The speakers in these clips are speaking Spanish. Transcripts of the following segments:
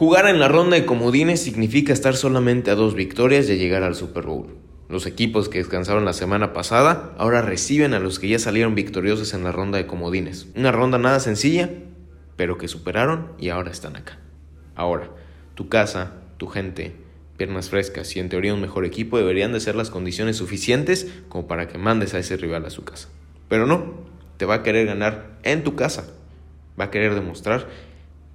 Jugar en la ronda de comodines significa estar solamente a dos victorias de llegar al Super Bowl. Los equipos que descansaron la semana pasada ahora reciben a los que ya salieron victoriosos en la ronda de comodines. Una ronda nada sencilla, pero que superaron y ahora están acá. Ahora, tu casa, tu gente, piernas frescas y en teoría un mejor equipo deberían de ser las condiciones suficientes como para que mandes a ese rival a su casa. Pero no, te va a querer ganar en tu casa. Va a querer demostrar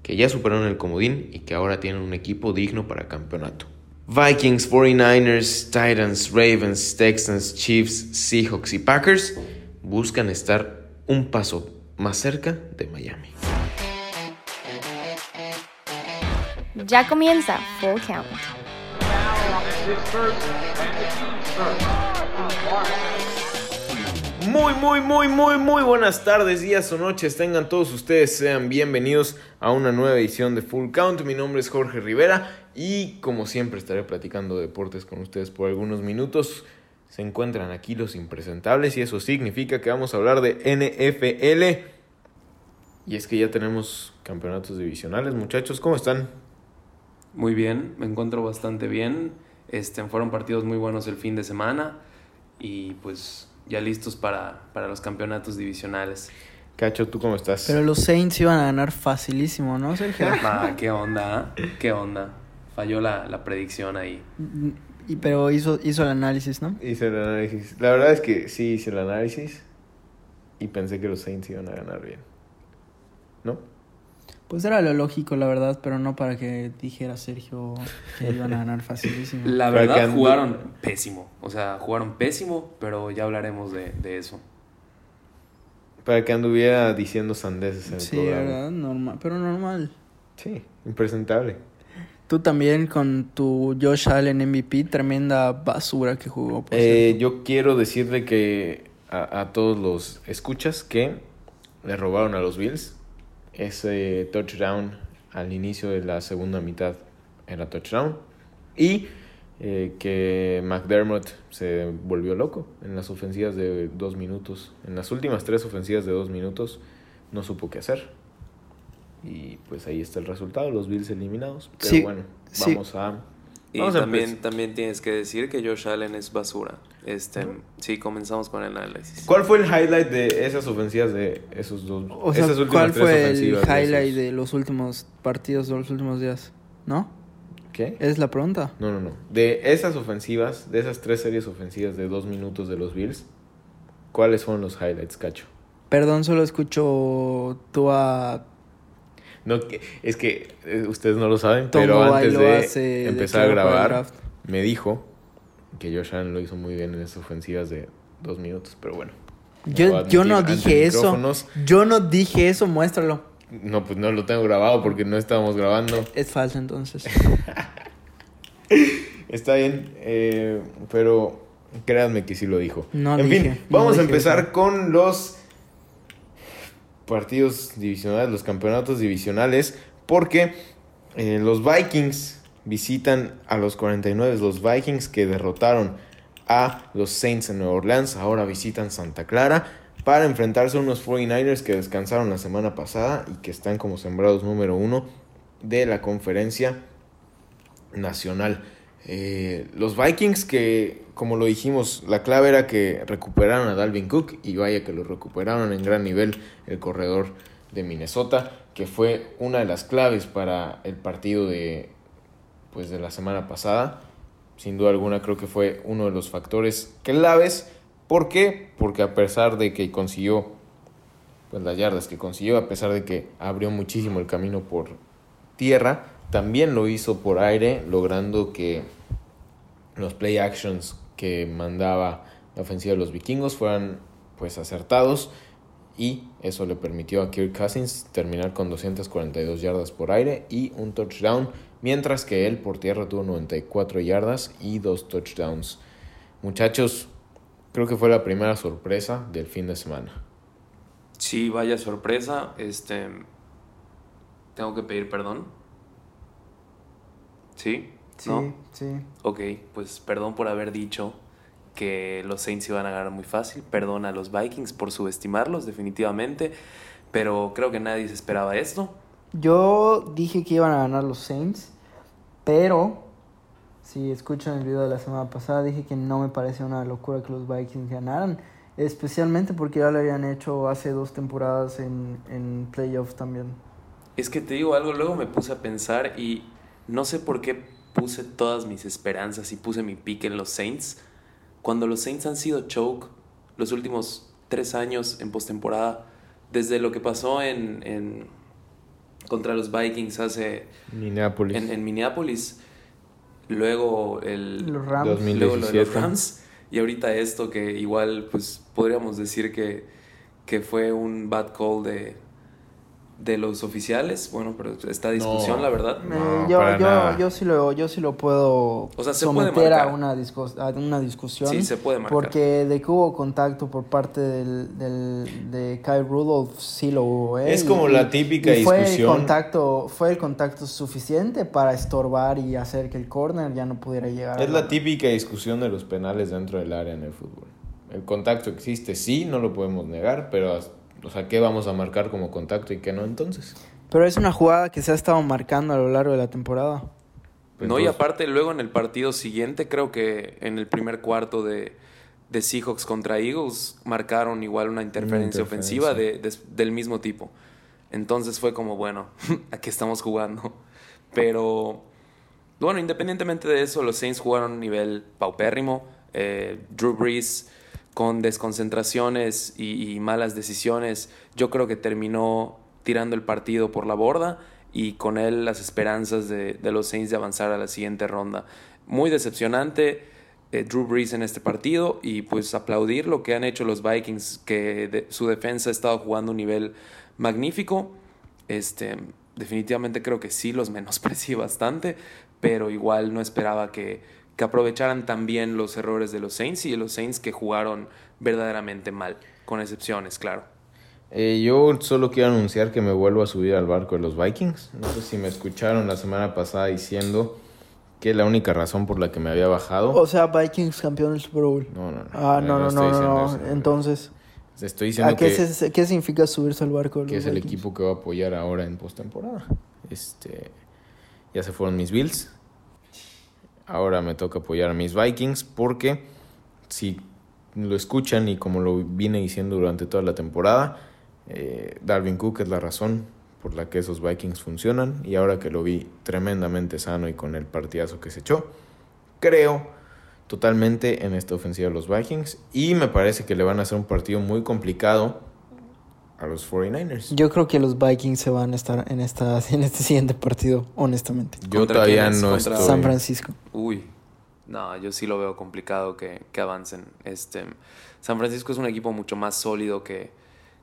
que ya superaron el comodín y que ahora tienen un equipo digno para campeonato. Vikings, 49ers, Titans, Ravens, Texans, Chiefs, Seahawks y Packers buscan estar un paso más cerca de Miami. Ya comienza Full Count. Muy, muy, muy, muy, muy buenas tardes, días o noches. Tengan todos ustedes, sean bienvenidos a una nueva edición de Full Count. Mi nombre es Jorge Rivera y como siempre estaré platicando deportes con ustedes por algunos minutos. Se encuentran aquí los impresentables y eso significa que vamos a hablar de NFL. Y es que ya tenemos campeonatos divisionales, muchachos. ¿Cómo están? Muy bien, me encuentro bastante bien. Este, fueron partidos muy buenos el fin de semana y pues ya listos para, para los campeonatos divisionales. Cacho, ¿tú cómo estás? Pero los Saints iban a ganar facilísimo, ¿no, Sergio? Ah, ¿Qué onda? ¿Qué onda? Falló la, la predicción ahí. Y, pero hizo, hizo el análisis, ¿no? Hice el análisis. La verdad es que sí hice el análisis y pensé que los Saints iban a ganar bien. ¿No? Pues era lo lógico, la verdad, pero no para que dijera Sergio que iban a ganar facilísimo. La verdad, jugaron pésimo. O sea, jugaron pésimo, pero ya hablaremos de, de eso. Para que anduviera diciendo sandeces en el Sí, programa. ¿verdad? Normal, pero normal. Sí, impresentable. Tú también con tu Josh Allen MVP, tremenda basura que jugó. por Eh, yo quiero decirle que a, a todos los escuchas que le robaron a los Bills ese touchdown al inicio de la segunda mitad era touchdown y eh, que McDermott se volvió loco en las ofensivas de dos minutos en las últimas tres ofensivas de dos minutos no supo qué hacer y pues ahí está el resultado los Bills eliminados pero Sí, bueno sí. vamos a Y Vamos también, también tienes que decir que Josh Allen es basura. Este, sí, comenzamos con el análisis. ¿Cuál fue el highlight de esas ofensivas de esos dos? o sea, esas ¿cuál tres fue el de highlight esos? de los últimos partidos de los últimos días? ¿No? ¿Qué? ¿Es la pregunta? No, no, no. De esas ofensivas, de esas tres series ofensivas de dos minutos de los Bills, ¿cuáles fueron los highlights, Cacho? Perdón, solo escucho tú a No, es que eh, ustedes no lo saben, Tomo pero antes de empezar a grabar, me dijo que Josh Allen lo hizo muy bien en esas ofensivas de dos minutos, pero bueno. Yo, yo no dije eso. Yo no dije eso, muéstralo. No, pues no lo tengo grabado porque no estábamos grabando. Es falso entonces. Está bien, eh, pero créanme que sí lo dijo. No en dije, fin, no vamos a empezar eso. con los partidos divisionales, los campeonatos divisionales, porque eh, los Vikings visitan a los 49, los Vikings que derrotaron a los Saints en Nueva Orleans, ahora visitan Santa Clara para enfrentarse a unos 49ers que descansaron la semana pasada y que están como sembrados número uno de la conferencia nacional. Eh, los Vikings que, como lo dijimos, la clave era que recuperaron a Dalvin Cook y vaya que lo recuperaron en gran nivel el corredor de Minnesota, que fue una de las claves para el partido de, pues, de la semana pasada. Sin duda alguna creo que fue uno de los factores claves. ¿Por qué? Porque a pesar de que consiguió pues, las yardas que consiguió, a pesar de que abrió muchísimo el camino por tierra, también lo hizo por aire, logrando que los play actions que mandaba la ofensiva de los vikingos fueran pues acertados y eso le permitió a Kirk Cousins terminar con 242 yardas por aire y un touchdown, mientras que él por tierra tuvo 94 yardas y dos touchdowns. Muchachos, creo que fue la primera sorpresa del fin de semana. Sí, vaya sorpresa. Este. Tengo que pedir perdón. ¿Sí? Sí, ¿No? sí. Ok, pues perdón por haber dicho que los Saints iban a ganar muy fácil. Perdón a los Vikings por subestimarlos, definitivamente. Pero creo que nadie se esperaba esto. Yo dije que iban a ganar los Saints, pero si escuchan el video de la semana pasada, dije que no me parecía una locura que los Vikings ganaran, especialmente porque ya lo habían hecho hace dos temporadas en, en playoffs también. Es que te digo algo, luego me puse a pensar y no sé por qué puse todas mis esperanzas y puse mi pick en los Saints. Cuando los Saints han sido choke los últimos tres años en postemporada, desde lo que pasó en, en contra los Vikings hace Minneapolis. en, en Minneapolis, luego el Los Rams. 2000. luego lo de los 2017. Rams y ahorita esto que igual pues podríamos decir que, que fue un bad call de, de los oficiales, bueno, pero está discusión No. la verdad. Eh, No, yo, para yo, nada. yo, sí lo, yo sí lo puedo O sea, se puede someter a una, discus- a una discusión. Sí, se puede marcar. Porque de que hubo contacto por parte del, del, de Kyle Rudolph, sí lo hubo. ¿eh? Es Y- como la y- típica y fue discusión. El contacto, fue el contacto suficiente para estorbar y hacer que el corner ya no pudiera llegar. Es a la típica discusión de los penales dentro del área en el fútbol. El contacto existe, sí, no lo podemos negar, pero, o sea, ¿qué vamos a marcar como contacto y qué no entonces? Pero es una jugada que se ha estado marcando a lo largo de la temporada. Pues no, y aparte luego en el partido siguiente, creo que en el primer cuarto de, de Seahawks contra Eagles, marcaron igual una interferencia, interferencia. ofensiva de, de- del mismo tipo. Entonces fue como, bueno, aquí estamos jugando. Pero, bueno, independientemente de eso, los Saints jugaron a un nivel paupérrimo. Eh, Drew Brees con desconcentraciones y, malas decisiones, yo creo que terminó tirando el partido por la borda y con él las esperanzas de, los Saints de avanzar a la siguiente ronda. Muy decepcionante eh, Drew Brees en este partido y pues aplaudir lo que han hecho los Vikings, que su defensa ha estado jugando un nivel magnífico. Este, definitivamente creo que sí los menosprecié bastante, pero igual no esperaba que, que aprovecharan también los errores de los Saints y de los Saints que jugaron verdaderamente mal, con excepciones, claro. Eh, yo solo quiero anunciar que me vuelvo a subir al barco de los Vikings. No sé si me escucharon la semana pasada diciendo que la única razón por la que me había bajado. O sea, Vikings campeón del Super Bowl. No, no, no. Ah, no, no, no, no, eso. Entonces, Estoy diciendo ¿a qué, que, se- qué significa subirse al barco de que los es el equipo que va a apoyar ahora en postemporada. Este, ya se fueron mis Bills. Ahora me toca apoyar a mis Vikings porque si lo escuchan y como lo vine diciendo durante toda la temporada, eh, Darwin Cook es la razón por la que esos Vikings funcionan y ahora que lo vi tremendamente sano y con el partidazo que se echó, creo totalmente en esta ofensiva de los Vikings y me parece que le van a hacer un partido muy complicado a los 49ers. Yo creo que los Vikings se van a estar en, esta, en este siguiente partido, honestamente. Yo ¿Contra todavía no ¿Contra- estoy. San Francisco. Uy, no, yo sí lo veo complicado que, que avancen. Este, San Francisco es un equipo mucho más sólido que,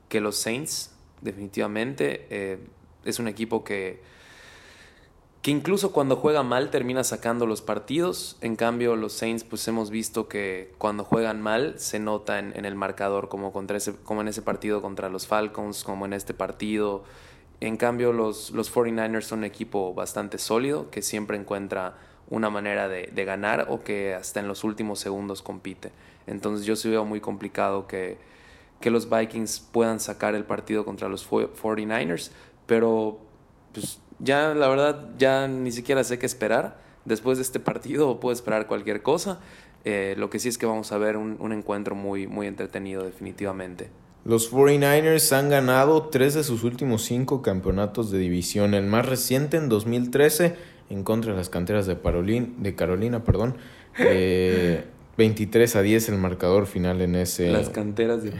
que los Saints, definitivamente. Eh, es un equipo que, que incluso cuando juega mal termina sacando los partidos. En cambio, los Saints, pues hemos visto que cuando juegan mal se nota en, el marcador, como, contra ese, como en ese partido contra los Falcons, como en este partido. En cambio, los, los 49ers son un equipo bastante sólido, que siempre encuentra una manera de, ganar o que hasta en los últimos segundos compite. Entonces yo sí veo muy complicado que, que los Vikings puedan sacar el partido contra los fo- 49ers, pero pues ya la verdad ya ni siquiera sé qué esperar. Después de este partido puedo esperar cualquier cosa. Eh, lo que sí es que vamos a ver un, un encuentro muy, muy entretenido definitivamente. Los 49ers han ganado tres de sus últimos cinco campeonatos de división. El más reciente en 2013 en contra de las canteras de, Parolín, de Carolina. Perdón. Eh, 23 a 10 el marcador final en ese. Las canteras de.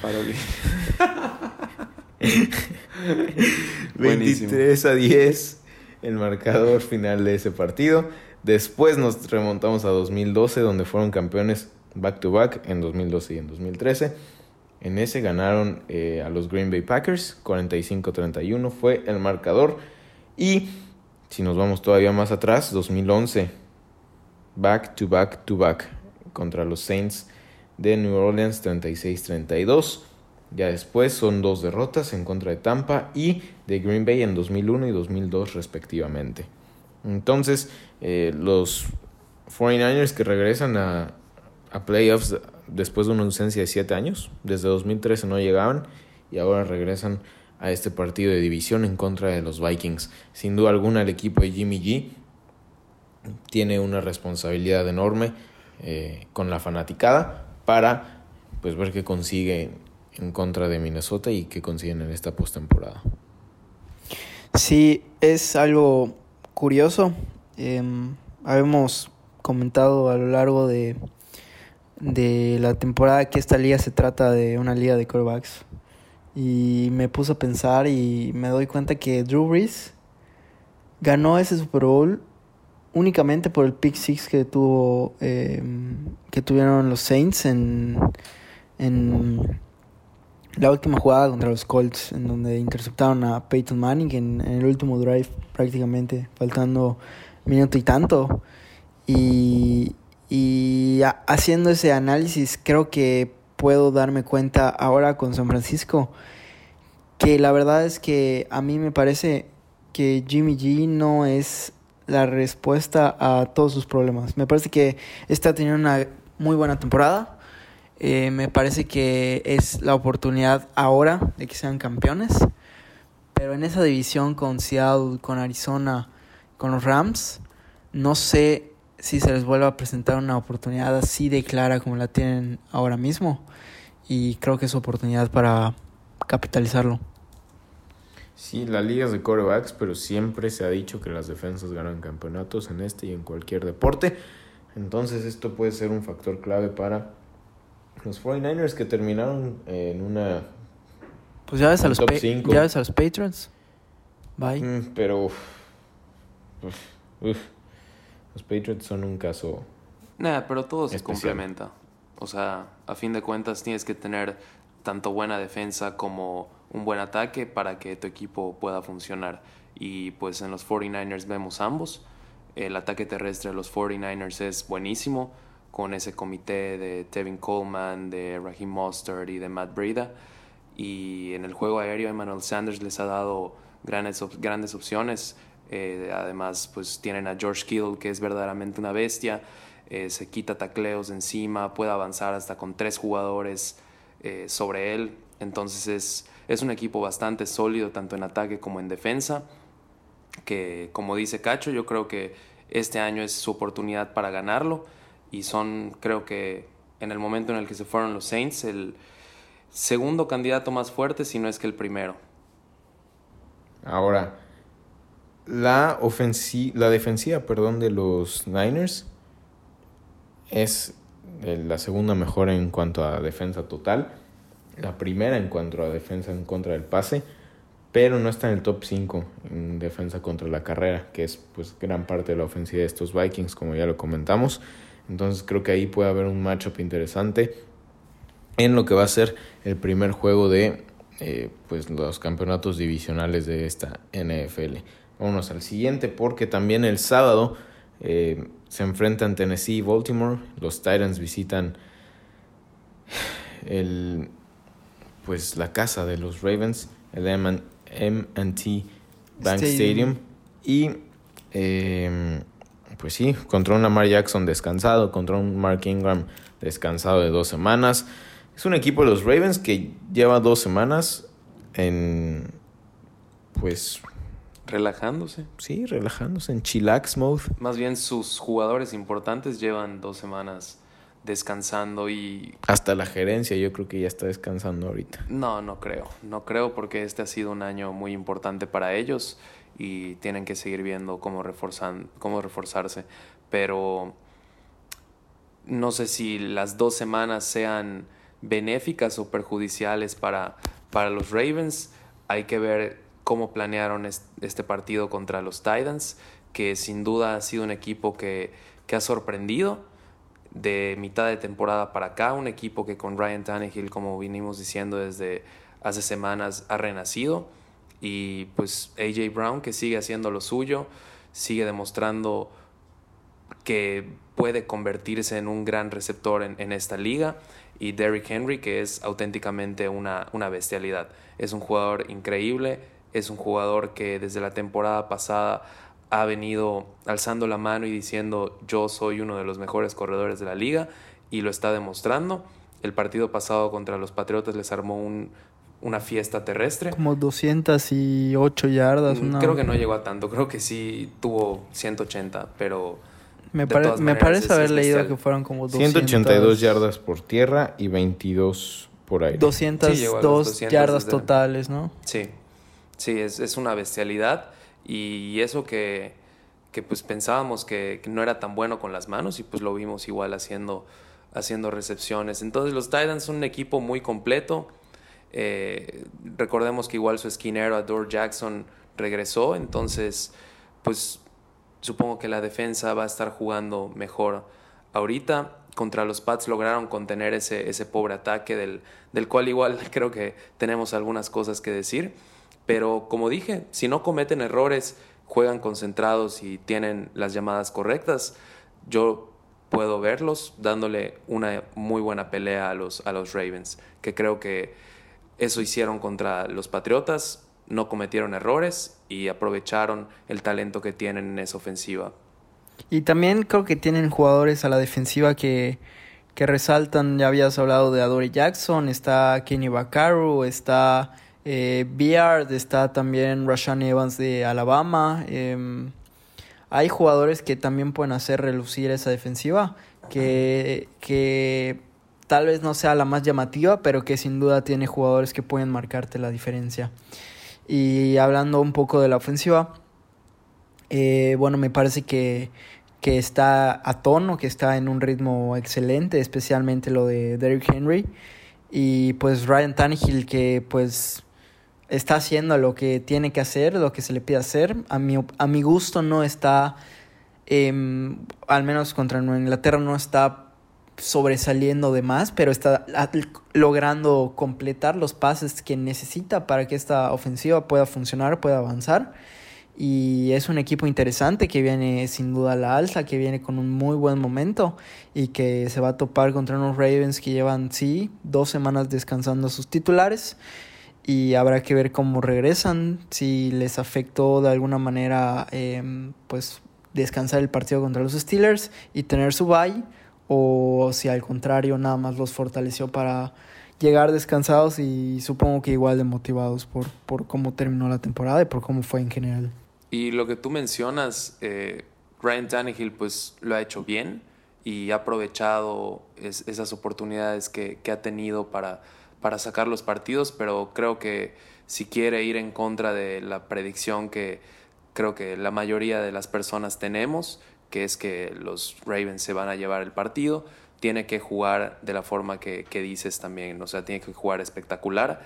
Buenísimo. 23 a 10 el marcador final de ese partido. Después nos remontamos a 2012, donde fueron campeones back to back en 2012 y en 2013. En ese ganaron eh, a los Green Bay Packers, 45-31 fue el marcador. Y si nos vamos todavía más atrás, 2011, back to back to back contra los Saints de New Orleans, 36-32. Ya después son dos derrotas en contra de Tampa y de Green Bay en 2001 y 2002 respectivamente. Entonces, eh, los 49ers que regresan a, a playoffs después de una ausencia de 7 años, desde 2013 no llegaban y ahora regresan a este partido de división en contra de los Vikings. Sin duda alguna el equipo de Jimmy G tiene una responsabilidad enorme eh, con la fanaticada para pues ver qué consigue en contra de Minnesota y qué consiguen en esta postemporada. Sí, es algo curioso. Em, habemos comentado a lo largo de, de la temporada que esta liga se trata de una liga de quarterbacks. Y me puse a pensar y me doy cuenta que Drew Brees ganó ese Super Bowl únicamente por el pick six que tuvo em, que tuvieron los Saints en, en la última jugada contra los Colts en donde interceptaron a Peyton Manning en, el último drive prácticamente faltando minuto y tanto y, y haciendo ese análisis creo que puedo darme cuenta ahora con San Francisco que la verdad es que a mí me parece que Jimmy G no es la respuesta a todos sus problemas. Me parece que está teniendo una muy buena temporada. Eh, me parece que es la oportunidad ahora de que sean campeones. Pero en esa división con Seattle, con Arizona, con los Rams, no sé si se les vuelva a presentar una oportunidad así de clara como la tienen ahora mismo. Y creo que es oportunidad para capitalizarlo. Sí, la liga es de corebacks, pero siempre se ha dicho que las defensas ganan campeonatos en este y en cualquier deporte. Entonces esto puede ser un factor clave para los 49ers que terminaron en una... Pues ya ves, a los, ya ves a los Patriots. Bye. Mm, pero... los Patriots son un caso... Nada, pero todo se complementa. O sea, a fin de cuentas tienes que tener tanto buena defensa como un buen ataque para que tu equipo pueda funcionar. Y pues en los 49ers vemos ambos. El ataque terrestre de los 49ers es buenísimo, con ese comité de Tevin Coleman, de Raheem Mostert y de Matt Breda. Y en el juego aéreo, Emmanuel Sanders les ha dado grandes, grandes opciones. Eh, además, pues tienen a George Kittle, que es verdaderamente una bestia. Eh, se quita tacleos encima, puede avanzar hasta con tres jugadores eh, sobre él. Entonces es, es un equipo bastante sólido tanto en ataque como en defensa, que como dice Cacho, yo creo que este año es su oportunidad para ganarlo y son, creo que en el momento en el que se fueron los Saints, el segundo candidato más fuerte, si no es que el primero. Ahora, la, la defensiva perdón, de los Niners es la segunda mejor en cuanto a defensa total la primera en cuanto a defensa en contra del pase, pero no está en el top 5 en defensa contra la carrera, que es pues gran parte de la ofensiva de estos Vikings, como ya lo comentamos. Entonces creo que ahí puede haber un matchup interesante en lo que va a ser el primer juego de eh, pues los campeonatos divisionales de esta NFL. Vámonos al siguiente porque también el sábado eh, se enfrentan Tennessee y Baltimore. Los Titans visitan el pues la casa de los Ravens, el M&T Bank Stadium. Y em, pues sí, contra un Lamar Jackson descansado, contra un Mark Ingram descansado de dos semanas. Es un equipo de los Ravens que lleva dos semanas en pues relajándose. Sí, relajándose en chillax mode. Más bien sus jugadores importantes llevan dos semanas descansando y... Hasta la gerencia yo creo que ya está descansando ahorita. No, no creo. No creo porque este ha sido un año muy importante para ellos y tienen que seguir viendo cómo, reforzan, cómo reforzarse. Pero no sé si las dos semanas sean benéficas o perjudiciales para, para los Ravens. Hay que ver cómo planearon este partido contra los Titans, que sin duda ha sido un equipo que, que ha sorprendido de mitad de temporada para acá, un equipo que con Ryan Tannehill, como vinimos diciendo desde hace semanas, ha renacido. Y pues AJ Brown que sigue haciendo lo suyo, sigue demostrando que puede convertirse en un gran receptor en, esta liga. Y Derrick Henry que es auténticamente una, una bestialidad. Es un jugador increíble, es un jugador que desde la temporada pasada ha venido alzando la mano y diciendo yo soy uno de los mejores corredores de la liga y lo está demostrando. El partido pasado contra los Patriotas les armó un, una fiesta terrestre. Como 208 yardas. Mm, una- Creo que no llegó a tanto, creo que sí tuvo 180, pero Me, pare- todas me maneras parece haber leído que fueron como 200, 182 yardas por tierra y 22 por aire. 202 Sí, llegó a los 200 yardas desde- totales, ¿no? Sí, sí, es, es una bestialidad y eso que, que pues pensábamos que, que no era tan bueno con las manos y pues lo vimos igual haciendo, haciendo recepciones. Entonces los Titans son un equipo muy completo. Eh, recordemos que igual su esquinero Adore Jackson regresó, entonces pues supongo que la defensa va a estar jugando mejor ahorita. Contra los Pats lograron contener ese, ese pobre ataque del, del cual igual creo que tenemos algunas cosas que decir. Pero como dije, si no cometen errores, juegan concentrados y tienen las llamadas correctas, yo puedo verlos dándole una muy buena pelea a los, a los Ravens, que creo que eso hicieron contra los Patriotas, no cometieron errores y aprovecharon el talento que tienen en esa ofensiva. Y también creo que tienen jugadores a la defensiva que, que resaltan. Ya habías hablado de Adore Jackson, está Kenny Vaccaro, está eh, Beard, está también Rashan Evans de Alabama. em, hay jugadores que también pueden hacer relucir esa defensiva, que, que tal vez no sea la más llamativa, pero que sin duda tiene jugadores que pueden marcarte la diferencia. Y hablando un poco de la ofensiva, eh, bueno, me parece que, que está a tono, que está en un ritmo excelente, especialmente lo de Derrick Henry. Y pues Ryan Tannehill que pues está haciendo lo que tiene que hacer, lo que se le pide hacer. A mi, a mi gusto no está, em, al menos contra Nueva Inglaterra, no está sobresaliendo de más, pero está logrando completar los pases que necesita para que esta ofensiva pueda funcionar, pueda avanzar. Y es un equipo interesante que viene sin duda a la alza, que viene con un muy buen momento y que se va a topar contra unos Ravens que llevan, sí, dos semanas descansando a sus titulares. Y habrá que ver cómo regresan, si les afectó de alguna manera, em, pues, descansar el partido contra los Steelers y tener su bye, o si al contrario nada más los fortaleció para llegar descansados y supongo que igual de motivados por, por cómo terminó la temporada y por cómo fue en general. Y lo que tú mencionas, eh, Ryan Tannehill pues lo ha hecho bien y ha aprovechado es- esas oportunidades que, que ha tenido para, para sacar los partidos, pero creo que si quiere ir en contra de la predicción que creo que la mayoría de las personas tenemos, que es que los Ravens se van a llevar el partido, tiene que jugar de la forma que, que dices también, o sea, tiene que jugar espectacular,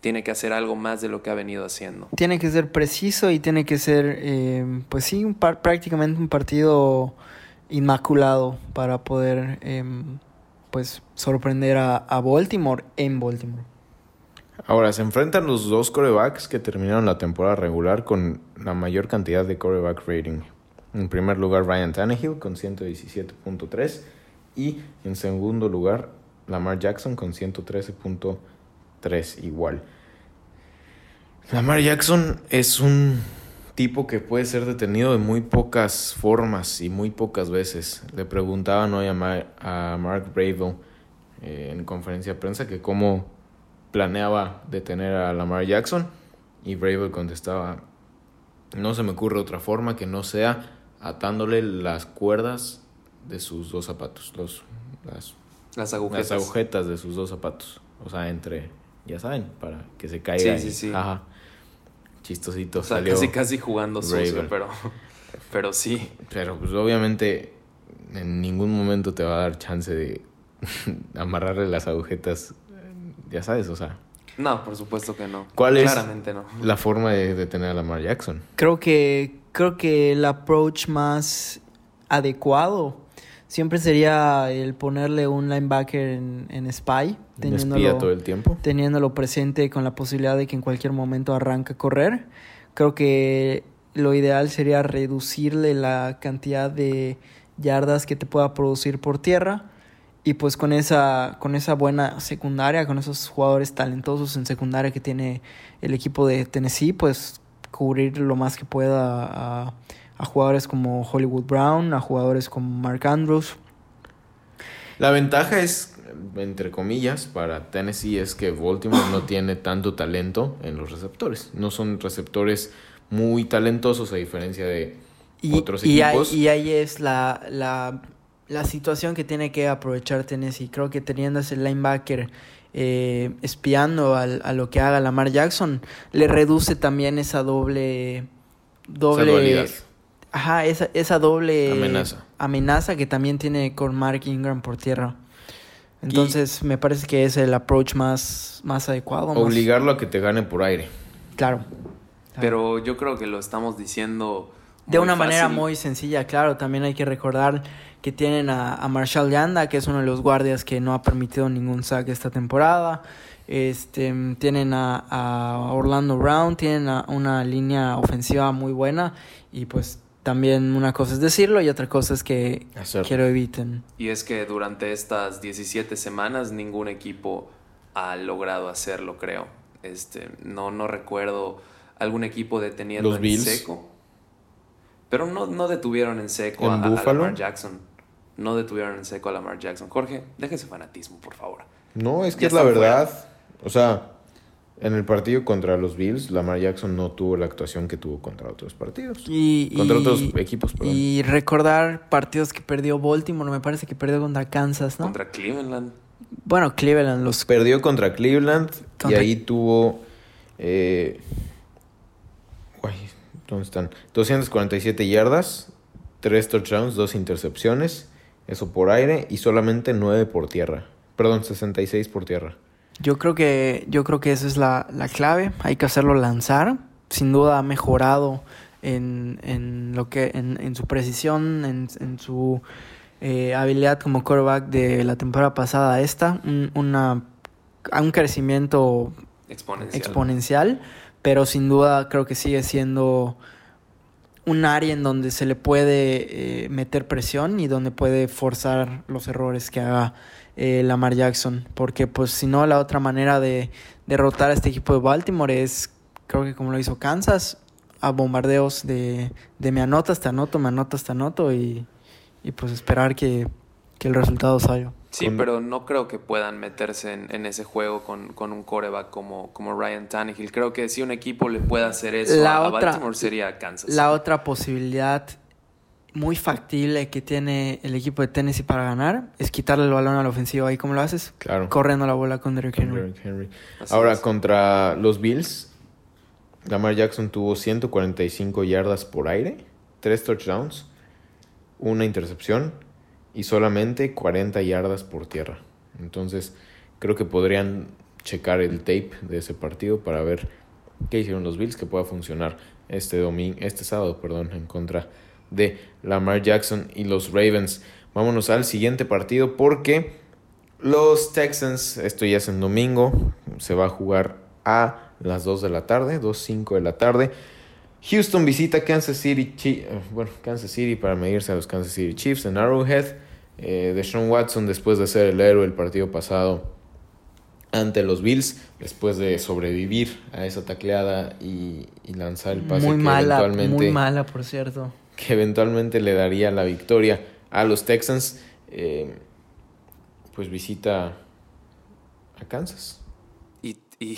tiene que hacer algo más de lo que ha venido haciendo. Tiene que ser preciso y tiene que ser, eh, pues sí, un par- prácticamente un partido inmaculado para poder, em, pues, sorprender a, a Baltimore en Baltimore. Ahora, se enfrentan los dos corebacks que terminaron la temporada regular con la mayor cantidad de coreback rating. En primer lugar, Ryan Tannehill con 117.3 y en segundo lugar, Lamar Jackson con 113.3 igual. Lamar Jackson es un tipo que puede ser detenido de muy pocas formas y muy pocas veces. Le preguntaban hoy a, a Mark Bravel eh, en conferencia de prensa que cómo planeaba detener a Lamar Jackson y Bravel contestaba, no se me ocurre otra forma que no sea atándole las cuerdas de sus dos zapatos, los, las, Las agujetas. las agujetas de sus dos zapatos, o sea, entre, ya saben, para que se caiga. Sí, y- sí, sí. Ajá. Chistosito O sea, salió. casi casi jugando sucio, pero, pero sí. Pero pues obviamente en ningún momento te va a dar chance de amarrarle las agujetas, ya sabes, o sea, No, por supuesto que no. ¿Cuál es Claramente no. la forma de detener a Lamar Jackson. Creo que, creo que el approach más adecuado siempre sería el ponerle un linebacker en, en spy, teniéndolo, todo el tiempo. teniéndolo presente con la posibilidad de que en cualquier momento arranque a correr. Creo que lo ideal sería reducirle la cantidad de yardas que te pueda producir por tierra. Y pues con esa, con esa buena secundaria, con esos jugadores talentosos en secundaria que tiene el equipo de Tennessee, pues cubrir lo más que pueda a, a jugadores como Hollywood Brown, a jugadores como Mark Andrews. La ventaja es entre comillas, para Tennessee es que Baltimore no tiene tanto talento en los receptores. No son receptores muy talentosos a diferencia de otros y equipos. Ahí, y ahí es la, la, la, situación que tiene que aprovechar Tennessee. Creo que teniendo ese linebacker eh, espiando al, a lo que haga Lamar Jackson, le reduce también esa doble... doble Ajá, esa, esa doble amenaza. amenaza que también tiene con Mark Ingram por tierra. Entonces me parece que es el approach más, más adecuado. Obligarlo a que te gane por aire. Claro. Pero yo creo que lo estamos diciendo. De una manera muy sencilla, claro. También hay que recordar que tienen a, a, Marshall Yanda, que es uno de los guardias que no ha permitido ningún sack esta temporada. Este, tienen a, a Orlando Brown, tienen una línea ofensiva muy buena y pues también una cosa es decirlo y otra cosa es que quiero eviten. Y es que durante estas 17 semanas ningún equipo ha logrado hacerlo, creo. Este, no, no recuerdo algún equipo deteniendo en seco. Pero no, no detuvieron en seco a, Lamar Jackson. No detuvieron en seco a Lamar Jackson. Jorge, déjese fanatismo, por favor. No, es que es la verdad. O sea, en el partido contra los Bills, Lamar Jackson no tuvo la actuación que tuvo contra otros partidos. Y, contra otros equipos, perdón. Y recordar partidos que perdió Baltimore, me parece que perdió contra Kansas, ¿no? Contra Cleveland. Bueno, Cleveland los... Perdió contra Cleveland y ahí tuvo... Eh... ¿Dónde están? 247 yardas, 3 touchdowns, 2 intercepciones, eso por aire y solamente 9 por tierra. Perdón, 66 por tierra. Yo creo que, yo creo que esa es la, clave. Hay que hacerlo lanzar. Sin duda ha mejorado en, en lo que, en, su precisión, en, su eh, habilidad como quarterback de la temporada pasada a esta. Un, una, un crecimiento exponencial. exponencial. Pero sin duda creo que sigue siendo un área en donde se le puede eh, meter presión y donde puede forzar los errores que haga eh, Lamar Jackson. Porque pues si no, la otra manera de derrotar a este equipo de Baltimore es, creo que como lo hizo Kansas, a bombardeos de, de me anotas, te anoto, me anotas, te anoto y, y pues esperar que, que el resultado salga. Sí, pero no creo que puedan meterse en, ese juego con, con, un coreback como, como Ryan Tannehill. Creo que si un equipo le puede hacer eso a, Baltimore sería Kansas. La otra posibilidad muy factible que tiene el equipo de Tennessee para ganar es quitarle el balón a la ofensiva. ¿Y cómo lo haces? Claro. Corriendo la bola con Derrick Henry. Ahora, contra los Bills, Lamar Jackson tuvo 145 yardas por aire, 3 touchdowns, una intercepción y solamente 40 yardas por tierra. Entonces, creo que podrían checar el tape de ese partido para ver qué hicieron los Bills que pueda funcionar este domingo, este sábado, perdón, en contra de Lamar Jackson y los Ravens. Vámonos al siguiente partido porque los Texans, esto ya es en domingo, se va a jugar a las 2 de la tarde, 2.05 de la tarde. Houston visita Kansas City, eh, bueno, Kansas City para medirse a los Kansas City Chiefs en Arrowhead. Eh, de Sean Watson, después de ser el héroe el partido pasado ante los Bills, después de sobrevivir a esa tacleada y, lanzar el pase muy mala, eventualmente, muy mala, por cierto, que eventualmente le daría la victoria a los Texans, eh, pues visita a Kansas. Y, y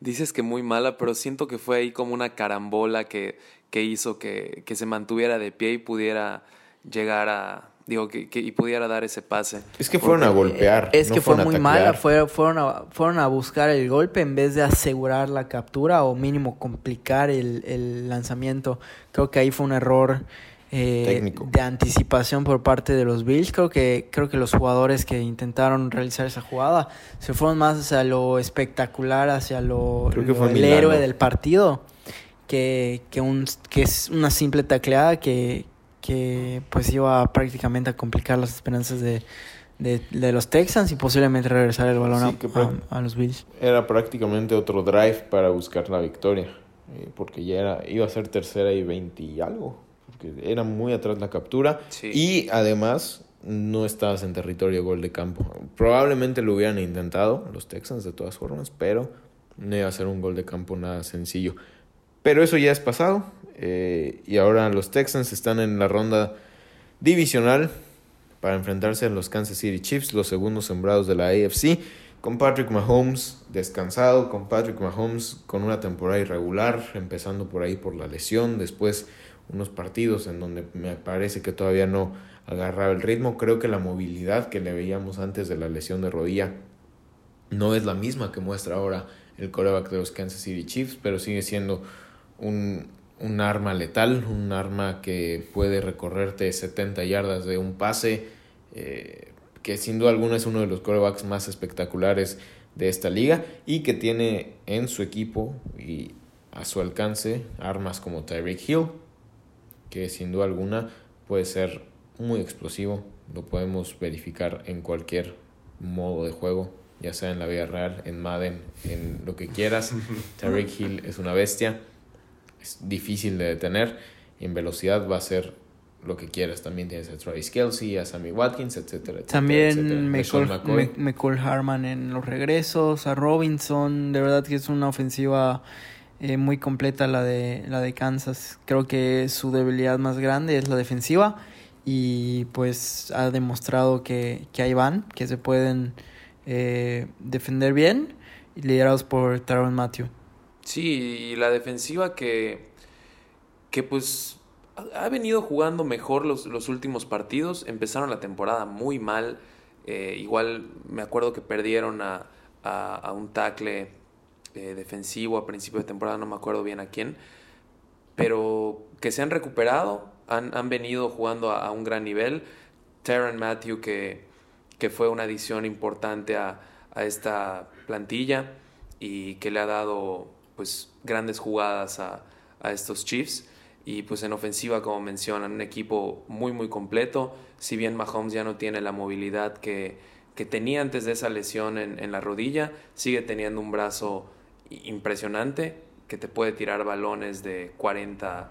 dices que muy mala, pero siento que fue ahí como una carambola que, que hizo que, que se mantuviera de pie y pudiera llegar a, digo, que, y pudiera dar ese pase. Es que fueron a golpear. Es que fue muy mala, fueron, a, fueron a buscar el golpe en vez de asegurar la captura o mínimo complicar el, el lanzamiento. Creo que ahí fue un error eh, de anticipación por parte de los Bills. Creo que, creo que los jugadores que intentaron realizar esa jugada se fueron más hacia lo espectacular, hacia lo, el héroe del partido, que, que, un, que es una simple tacleada que, que pues iba prácticamente a complicar las esperanzas de, de, los Texans y posiblemente regresar el balón a, los Bills. Era prácticamente otro drive para buscar la victoria, eh, porque ya era, iba a ser tercera y 20 y algo que era muy atrás la captura. Y además no estabas en territorio gol de campo. Probablemente lo hubieran intentado los Texans de todas formas, pero no iba a ser un gol de campo nada sencillo. Pero eso ya es pasado. Eh, y ahora los Texans están en la ronda divisional para enfrentarse a los Kansas City Chiefs, los segundos sembrados de la AFC, con Patrick Mahomes descansado, con Patrick Mahomes con una temporada irregular, empezando por ahí por la lesión, después unos partidos en donde me parece que todavía no agarraba el ritmo. Creo que la movilidad que le veíamos antes de la lesión de rodilla no es la misma que muestra ahora el coreback de los Kansas City Chiefs, pero sigue siendo un, un arma letal, un arma que puede recorrerte 70 yardas de un pase, eh, que sin duda alguna es uno de los corebacks más espectaculares de esta liga y que tiene en su equipo y a su alcance armas como Tyreek Hill, que sin duda alguna puede ser muy explosivo, lo podemos verificar en cualquier modo de juego, ya sea en la vida real, en Madden, en lo que quieras. Tyreek Hill es una bestia, es difícil de detener y en velocidad va a ser lo que quieras. También tienes a Travis Kelsey, a Sammy Watkins, etcétera, etcétera. También McCall, Harman en los regresos, a Robinson, de verdad que es una ofensiva eh, muy completa la de, la de Kansas. Creo que su debilidad más grande es la defensiva y pues ha demostrado que, que ahí van, que se pueden eh, defender bien liderados por Taron Matthew. Sí, y la defensiva que, que pues ha venido jugando mejor los, los últimos partidos. Empezaron la temporada muy mal. Eh, igual me acuerdo que perdieron a, a, un tackle eh, defensivo a principio de temporada, no me acuerdo bien a quién. Pero que se han recuperado, han, han venido jugando a, un gran nivel. Terran Matthew, que, que fue una adición importante a, a esta plantilla y que le ha dado pues grandes jugadas a, a estos Chiefs. Y pues en ofensiva, como mencionan, un equipo muy, muy completo. Si bien Mahomes ya no tiene la movilidad que, que tenía antes de esa lesión en, en, la rodilla, sigue teniendo un brazo impresionante que te puede tirar balones de 40,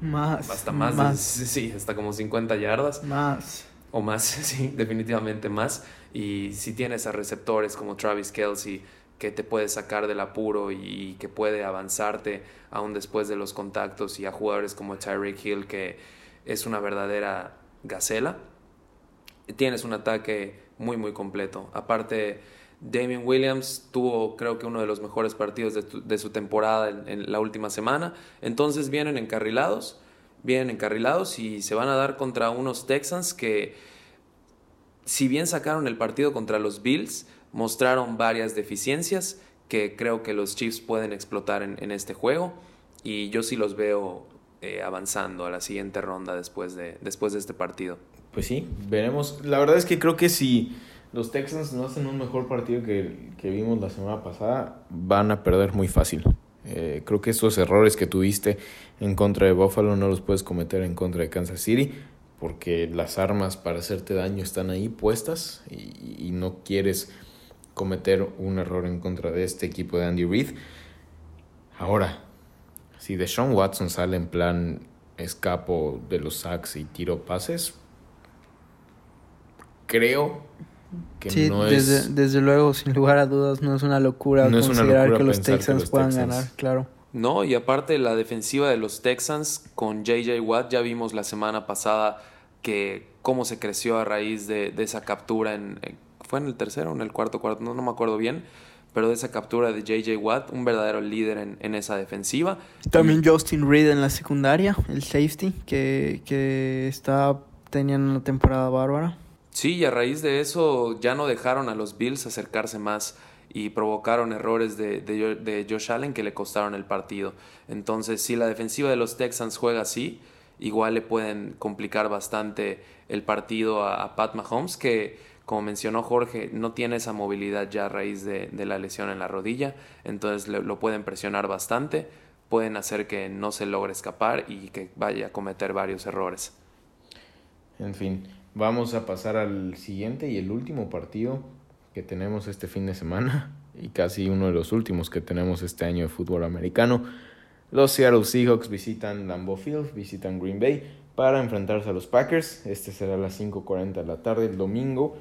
mm, más, hasta más, más. sí, hasta como 50 yardas. Más. O más, sí, definitivamente más. Y si tienes a receptores como Travis Kelsey, que te puede sacar del apuro y que puede avanzarte aún después de los contactos y a jugadores como Tyreek Hill que es una verdadera gacela. Tienes un ataque muy muy completo. Aparte, Damien Williams tuvo creo que uno de los mejores partidos de, su temporada en, la última semana. Entonces vienen encarrilados, vienen encarrilados y se van a dar contra unos Texans que si bien sacaron el partido contra los Bills, mostraron varias deficiencias que creo que los Chiefs pueden explotar en, este juego y yo sí los veo eh, avanzando a la siguiente ronda después de, después de este partido. Pues sí, veremos. La verdad es que creo que si los Texans no hacen un mejor partido que, que vimos la semana pasada, van a perder muy fácil. Eh, creo que esos errores que tuviste en contra de Buffalo no los puedes cometer en contra de Kansas City porque las armas para hacerte daño están ahí puestas y, y no quieres cometer un error en contra de este equipo de Andy Reid. Ahora, si Deshaun Watson sale en plan escapo de los sacks y tiro pases, creo que no desde, es... Desde luego, sin lugar a dudas, no es una locura considerar que los Texans puedan ganar, claro. No, y aparte la defensiva de los Texans con JJ Watt, ya vimos la semana pasada que cómo se creció a raíz de, de esa captura en, fue en el tercero o en el cuarto cuarto, no, no me acuerdo bien, pero de esa captura de JJ Watt, un verdadero líder en, en esa defensiva. También Justin Reed en la secundaria, el safety, que, que está teniendo una temporada bárbara. Sí, y a raíz de eso ya no dejaron a los Bills acercarse más y provocaron errores de, de, de, Josh Allen que le costaron el partido. Entonces, si la defensiva de los Texans juega así, igual le pueden complicar bastante el partido a, Pat Mahomes, que como mencionó Jorge, no tiene esa movilidad ya a raíz de, la lesión en la rodilla, entonces lo pueden presionar bastante, pueden hacer que no se logre escapar y que vaya a cometer varios errores. En fin, vamos a pasar al siguiente y el último partido que tenemos este fin de semana y casi uno de los últimos que tenemos este año de fútbol americano. Los Seattle Seahawks visitan Lambeau Field, visitan Green Bay para enfrentarse a los Packers. Este será a las 5.40 de la tarde el domingo.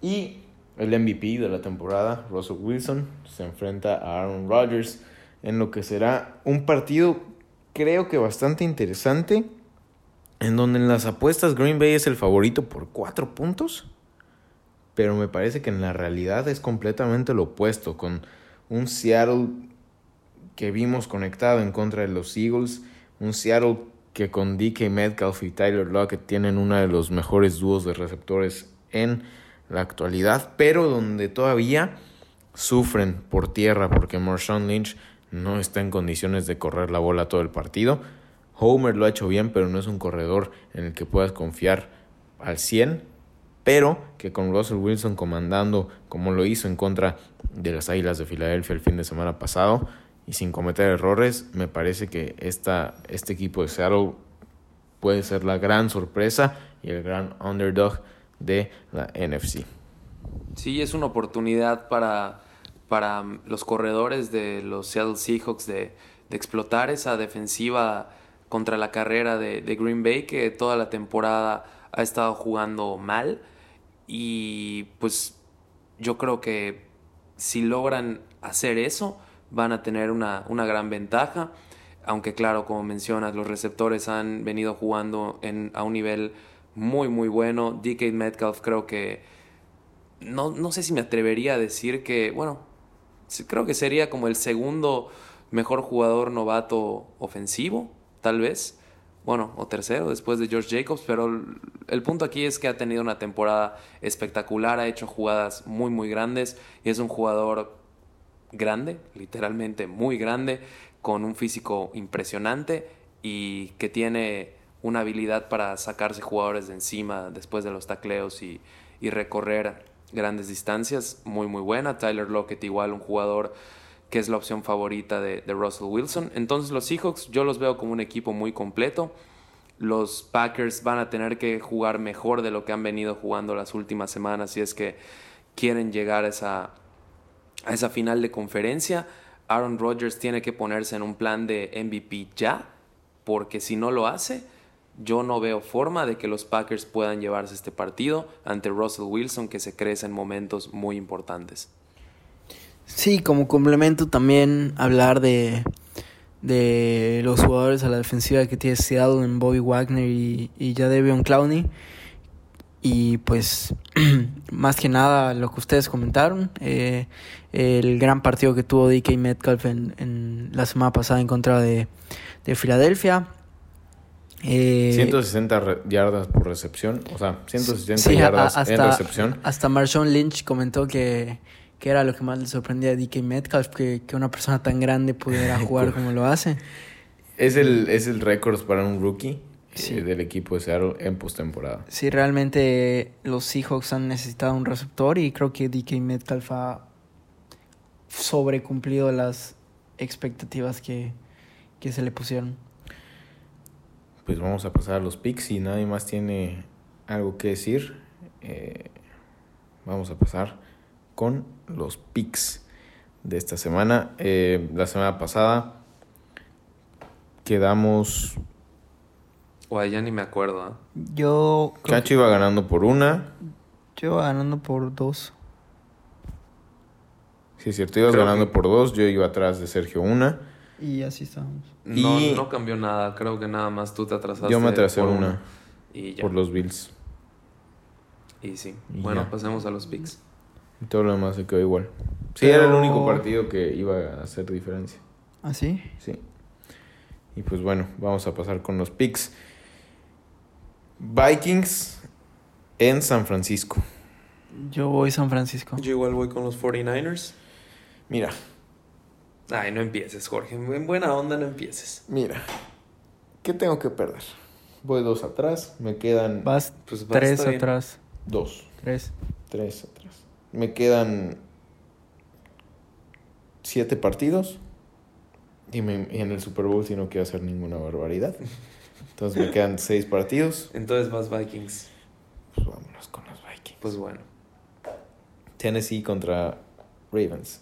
Y el MVP de la temporada, Russell Wilson, se enfrenta a Aaron Rodgers en lo que será un partido creo que bastante interesante en donde en las apuestas Green Bay es el favorito por cuatro puntos, pero me parece que en la realidad es completamente lo opuesto, con un Seattle que vimos conectado en contra de los Eagles, un Seattle que con DK Metcalf y Tyler Lockett tienen uno de los mejores dúos de receptores en la actualidad, pero donde todavía sufren por tierra porque Marshawn Lynch no está en condiciones de correr la bola todo el partido. Homer lo ha hecho bien, pero no es un corredor en el que puedas confiar al 100. Pero que con Russell Wilson comandando como lo hizo en contra de las Águilas de Filadelfia el fin de semana pasado y sin cometer errores, me parece que esta, este equipo de Seattle puede ser la gran sorpresa y el gran underdog de la NFC. Sí, es una oportunidad para, para los corredores de los Seattle Seahawks de, de explotar esa defensiva contra la carrera de, Green Bay que toda la temporada ha estado jugando mal. Y pues yo creo que si logran hacer eso van a tener una, una gran ventaja. Aunque claro como mencionas los receptores han venido jugando en, a un nivel muy muy bueno. DK Metcalf creo que no, no sé si me atrevería a decir que bueno creo que sería como el segundo mejor jugador novato ofensivo tal vez. Bueno, o tercero después de George Jacobs, pero el punto aquí es que ha tenido una temporada espectacular, ha hecho jugadas muy, muy grandes y es un jugador grande, literalmente muy grande, con un físico impresionante y que tiene una habilidad para sacarse jugadores de encima después de los tacleos y, y recorrer grandes distancias, muy, muy buena. Tyler Lockett igual un jugador que es la opción favorita de, Russell Wilson. Entonces los Seahawks yo los veo como un equipo muy completo. Los Packers van a tener que jugar mejor de lo que han venido jugando las últimas semanas si es que quieren llegar a esa, a esa final de conferencia. Aaron Rodgers tiene que ponerse en un plan de MVP ya, porque si no lo hace, yo no veo forma de que los Packers puedan llevarse este partido ante Russell Wilson que se crece en momentos muy importantes. Sí, como complemento también hablar de, de los jugadores a la defensiva que tiene Seattle en Bobby Wagner y, y Jadevion Clowney. Y pues, más que nada, lo que ustedes comentaron, eh, el gran partido que tuvo DK Metcalf en, en la semana pasada en contra de, de Filadelfia. Eh, 160 yardas por recepción, o sea, 160 sí, yardas hasta, en recepción. Hasta Marshawn Lynch comentó que, que era lo que más le sorprendía a DK Metcalf, que, que una persona tan grande pudiera jugar como lo hace. Es el, es el récord para un rookie sí. eh, del equipo de Seattle en postemporada. Sí, realmente los Seahawks han necesitado un receptor y creo que DK Metcalf ha sobrecumplido las expectativas que, que se le pusieron. Pues vamos a pasar a los picks. Si nadie más tiene algo que decir, eh, vamos a pasar con los picks de esta semana. Eh, la semana pasada quedamos. O ya ni me acuerdo. ¿eh? Yo. Cacho iba ganando por una. Yo iba ganando por dos. Sí, es cierto, ibas Creo ganando que- por dos. Yo iba atrás de Sergio una. Y así estamos. No, Y- no cambió nada. Creo que nada más tú te atrasaste. Yo me atrasé por una Y ya. por los Bills. Y sí. Y bueno, ya. pasemos a los picks. Y todo lo demás se quedó igual. Sí, Pero- era el único partido que iba a hacer diferencia. ¿Así? Sí. Y pues bueno, vamos a pasar con los picks. Vikings en San Francisco. Yo voy San Francisco. Yo igual voy con los 49ers. Mira, Ay, no empieces, Jorge. En buena onda no empieces. mira. ¿Qué tengo que perder? Voy dos atrás, me quedan Vas Pues tres atrás. dos. Tres. Tres atrás. Me quedan siete partidos. Y, me- y en el Super Bowl si no quiero hacer ninguna barbaridad. Entonces me quedan seis partidos. Entonces vas Vikings. Pues vámonos con los Vikings. Pues bueno. Tennessee contra Ravens.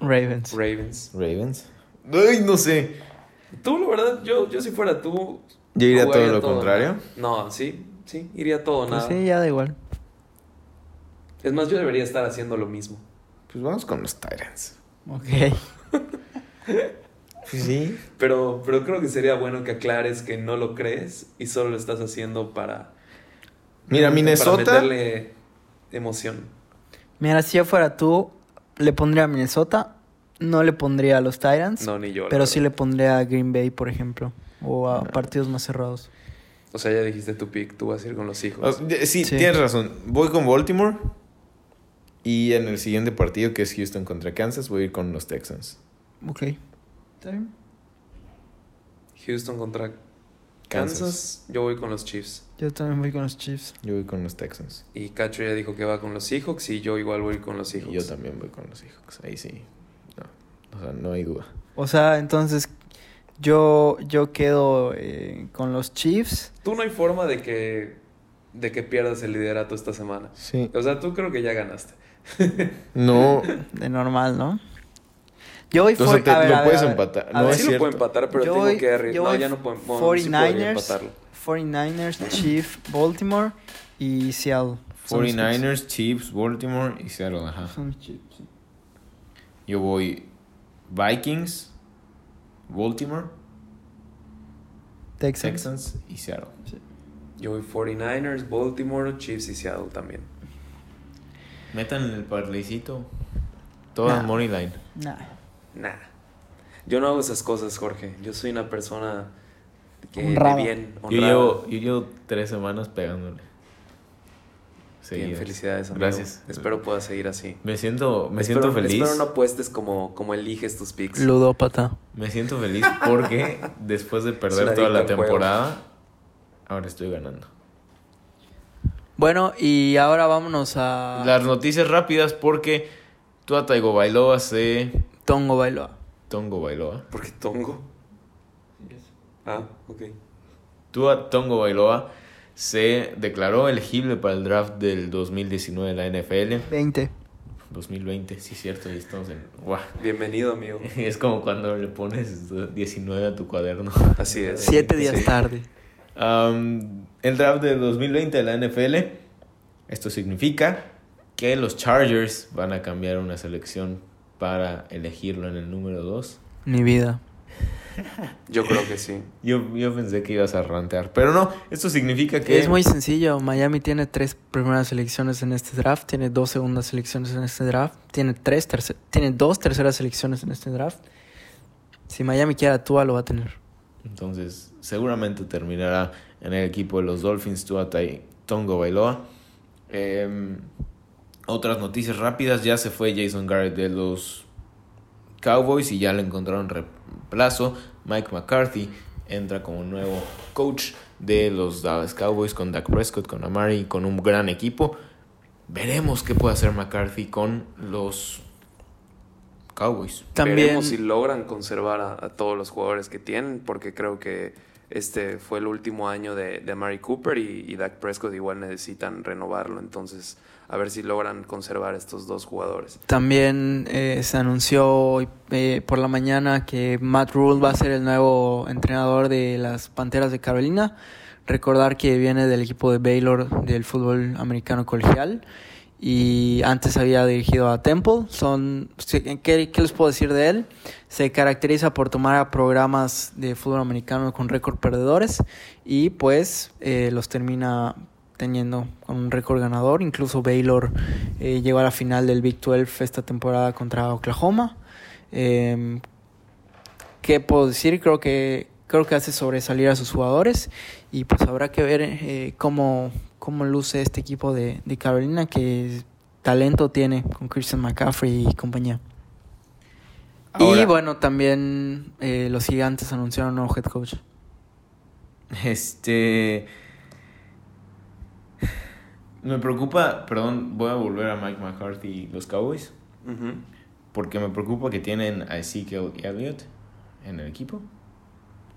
Ravens. Ravens. Ravens. Ay, no sé. Tú, la verdad, yo, yo si fuera tú. Yo iría todo lo todo, contrario. No, sí, sí, iría todo Pues nada. sí, ya da igual. Es más, yo debería estar haciendo lo mismo. Pues vamos con los Titans. Ok. Pues sí. Pero, pero creo que sería bueno que aclares que no lo crees y solo lo estás haciendo para. Mira, Minnesota. Para meterle emoción. Mira, si yo fuera tú, le pondría a Minnesota, no le pondría a los Tyrants, No, ni yo. pero sí le pondría a Green Bay, por ejemplo, o a partidos más cerrados. O sea, ya dijiste tu pick, tú vas a ir con los hijos. Oh, Sí. tienes razón. Voy con Baltimore. Y en el siguiente partido, que es Houston contra Kansas, voy a ir con los Texans. Ok. ¿Está bien? Houston contra Kansas. Kansas. Yo voy con los Chiefs. Yo también voy con los Chiefs. Yo voy con los Texans. Y Cacho ya dijo que va con los Seahawks y yo igual voy con los Y Seahawks. yo también voy con los Seahawks. Ahí sí. No. O sea, no hay duda. O sea, entonces yo, yo quedo eh, con los Chiefs. Tú no hay forma de que, de que pierdas el liderato esta semana. Sí. O sea, tú creo que ya ganaste. No. De normal, ¿no? Yo voy for- te- a ver, lo a ver, puedes ver. empatar. A No ver, es sí lo puedo cierto. empatar, pero yo tengo voy- que arri- yo No, voy ya no puedo. bueno, sí podría 49ers, empatarlo. 49ers, Chiefs, Baltimore y Seattle. Son mis picks. 49ers, Chiefs, Baltimore y Seattle. Ajá. Sí. Yo voy Vikings, Baltimore, Texans. Texans y Seattle. Yo voy 49ers, Baltimore, Chiefs y Seattle también. Metan en el parleycito. Toda Nah. money line. Nah. Nah. Yo no hago esas cosas, Jorge. Yo soy una persona que Honrada. de bien, Yo honrada. llevo, yo llevo tres semanas pegándole. Bien, felicidades, amigo. Gracias. Espero puedas seguir así. Me siento, me Espero- siento feliz. Espero no apuestes como, como eliges tus picks. Ludópata. Me siento feliz porque después de perder toda la temporada, ahora estoy ganando. Bueno, y ahora vámonos a Las noticias rápidas porque Tua Taigo Bailoa se... Tongo Bailoa. Tongo Bailoa. ¿Por qué Tongo? Ah, ok. Tua Tongo Bailoa se declaró elegible para el draft del 2019 de la NFL. 20. 2020, sí, cierto, y estamos en... ¡Guau! Bienvenido, amigo. Es como cuando le pones 19 a tu cuaderno. Así es. Siete días Sí. tarde. Um, el draft del 2020 de la NFL. Esto significa que los Chargers van a cambiar una selección para elegirlo en el número 2. Mi vida. Yo creo que sí. Yo, yo pensé que ibas a rantear, pero no, esto significa que... Es muy sencillo. Miami tiene tres primeras selecciones en este draft, tiene dos segundas selecciones en este draft, tiene tres terce- tiene dos terceras selecciones en este draft. Si Miami quiere a Tua, lo va a tener. Entonces, seguramente terminará en el equipo de los Dolphins, Tua Tai- Tongo Bailoa. Em, otras noticias rápidas, ya se fue Jason Garrett de los Cowboys y ya le encontraron reemplazo. Mike McCarthy entra como nuevo coach de los Dallas Cowboys con Dak Prescott, con Amari, con un gran equipo. Veremos qué puede hacer McCarthy con los Cowboys. También Veremos si logran conservar a, a todos los jugadores que tienen, porque creo que este fue el último año de, de Mary Cooper y, y Dak Prescott igual necesitan renovarlo. Entonces, a ver si logran conservar estos dos jugadores. También eh, se anunció eh, por la mañana que Matt Rule va a ser el nuevo entrenador de las Panteras de Carolina. Recordar que viene del equipo de Baylor del fútbol americano colegial y antes había dirigido a Temple. Son, ¿qué, qué les puedo decir de él? Se caracteriza por tomar a programas de fútbol americano con récord perdedores y pues eh, los termina teniendo con un récord ganador. Incluso Baylor eh, llegó a la final del Big 12 esta temporada contra Oklahoma. Eh, ¿Qué puedo decir? Creo que, creo que hace sobresalir a sus jugadores y pues habrá que ver eh, cómo, cómo luce este equipo de, de Carolina que talento tiene con Christian McCaffrey y compañía. Ahora- y bueno, también eh, los gigantes anunciaron un nuevo head coach. Este. Me preocupa, perdón, voy a volver a Mike McCarthy y los Cowboys. Porque me preocupa que tienen a Ezekiel Elliott en el equipo.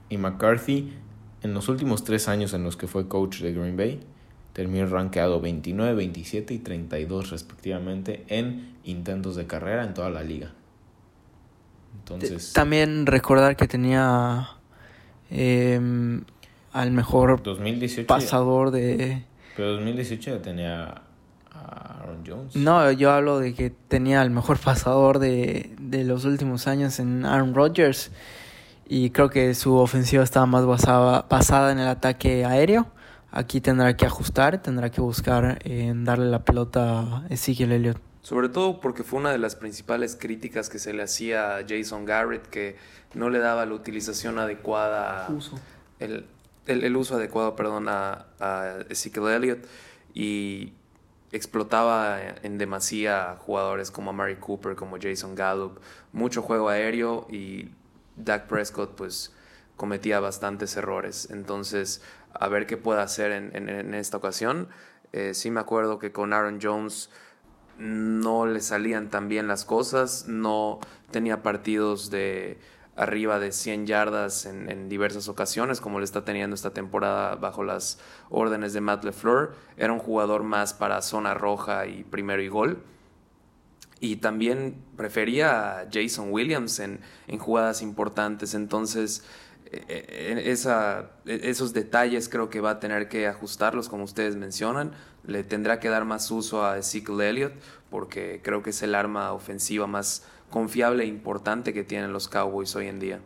Y McCarthy, en los últimos tres años en los que fue coach de Green Bay, terminó rankeado 29, 27 y 32 respectivamente en intentos de carrera en toda la liga. Entonces, También recordar que tenía em, al mejor 2018. ya- pasador de... pero 2018 ya tenía a Aaron Jones. No, yo hablo de que tenía el mejor pasador de, de los últimos años en Aaron Rodgers. y creo que su ofensiva estaba más basada, basada en el ataque aéreo. Aquí tendrá que ajustar, tendrá que buscar en darle la pelota a Ezekiel Elliott. Sobre todo porque fue una de las principales críticas que se le hacía a Jason Garrett, que no le daba la utilización adecuada, Uso. El, el, el uso adecuado, perdón, a, a Ezekiel Elliott y explotaba en demasía a jugadores como Mary Cooper, como Jason Gallup, mucho juego aéreo y Dak Prescott pues cometía bastantes errores. Entonces, a ver qué puede hacer en, esta ocasión. Eh, sí me acuerdo que con Aaron Jones no le salían tan bien las cosas, no tenía partidos de arriba de 100 yardas en, diversas ocasiones, como le está teniendo esta temporada bajo las órdenes de Matt LeFleur. Era un jugador más para zona roja y primero y gol. Y también prefería a Jason Williams en, en jugadas importantes. Entonces, esa, esos detalles creo que va a tener que ajustarlos, como ustedes mencionan. Le tendrá que dar más uso a Ezekiel Elliott, porque creo que es el arma ofensiva más confiable e importante que tienen los Cowboys hoy en día.